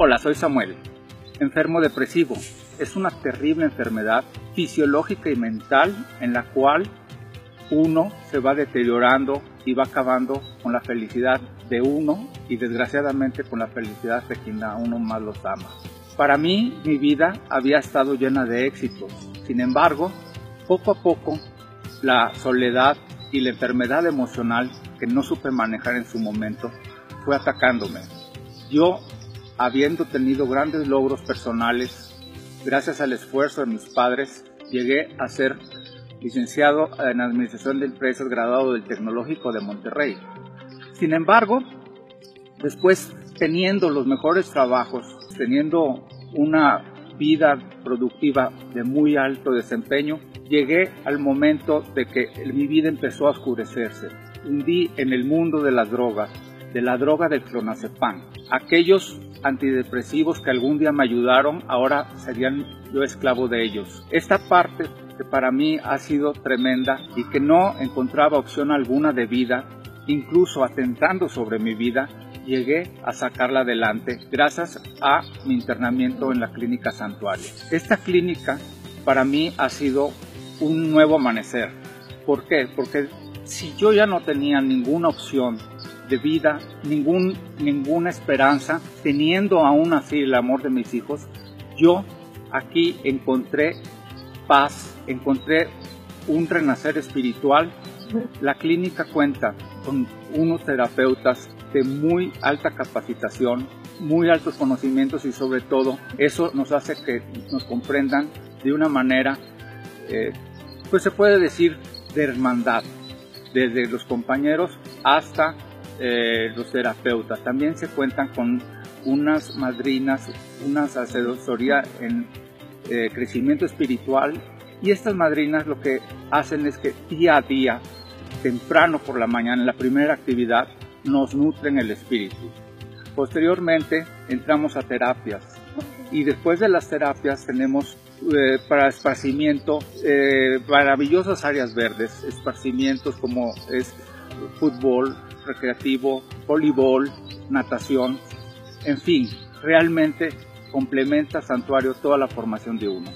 Hola, soy Samuel, enfermo depresivo. Es una terrible enfermedad fisiológica y mental en la cual uno se va deteriorando y va acabando con la felicidad de uno y desgraciadamente con la felicidad de quien a uno más los ama. Para mí mi vida había estado llena de éxitos, sin embargo, poco a poco la soledad y la enfermedad emocional que no supe manejar en su momento fue atacándome. Yo, habiendo tenido grandes logros personales, gracias al esfuerzo de mis padres, llegué a ser licenciado en Administración de Empresas, graduado del Tecnológico de Monterrey. Sin embargo, después teniendo los mejores trabajos, teniendo una vida productiva de muy alto desempeño, llegué al momento de que mi vida empezó a oscurecerse. Hundí en el mundo de las drogas, de la droga del clonazepam. Aquellos antidepresivos que algún día me ayudaron, ahora serían yo esclavo de ellos. Esta parte que para mí ha sido tremenda y que no encontraba opción alguna de vida, incluso atentando sobre mi vida, llegué a sacarla adelante gracias a mi internamiento en la clínica Santuario. Esta clínica para mí ha sido un nuevo amanecer. ¿Por qué? Porque si yo ya no tenía ninguna opción de vida, ningún, ninguna esperanza, teniendo aún así el amor de mis hijos, yo aquí encontré paz, encontré un renacer espiritual. La clínica cuenta con unos terapeutas de muy alta capacitación, muy altos conocimientos y sobre todo eso nos hace que nos comprendan de una manera, eh, pues se puede decir, de hermandad, desde los compañeros hasta eh, los terapeutas. También se cuentan con unas madrinas, una asesoría en eh, crecimiento espiritual y estas madrinas lo que hacen es que día a día, temprano por la mañana, en la primera actividad, nos nutren el espíritu. Posteriormente entramos a terapias y después de las terapias tenemos eh, para esparcimiento maravillosas áreas verdes, esparcimientos como es fútbol recreativo, voleibol, natación, en fin, realmente complementa Santuario toda la formación de uno.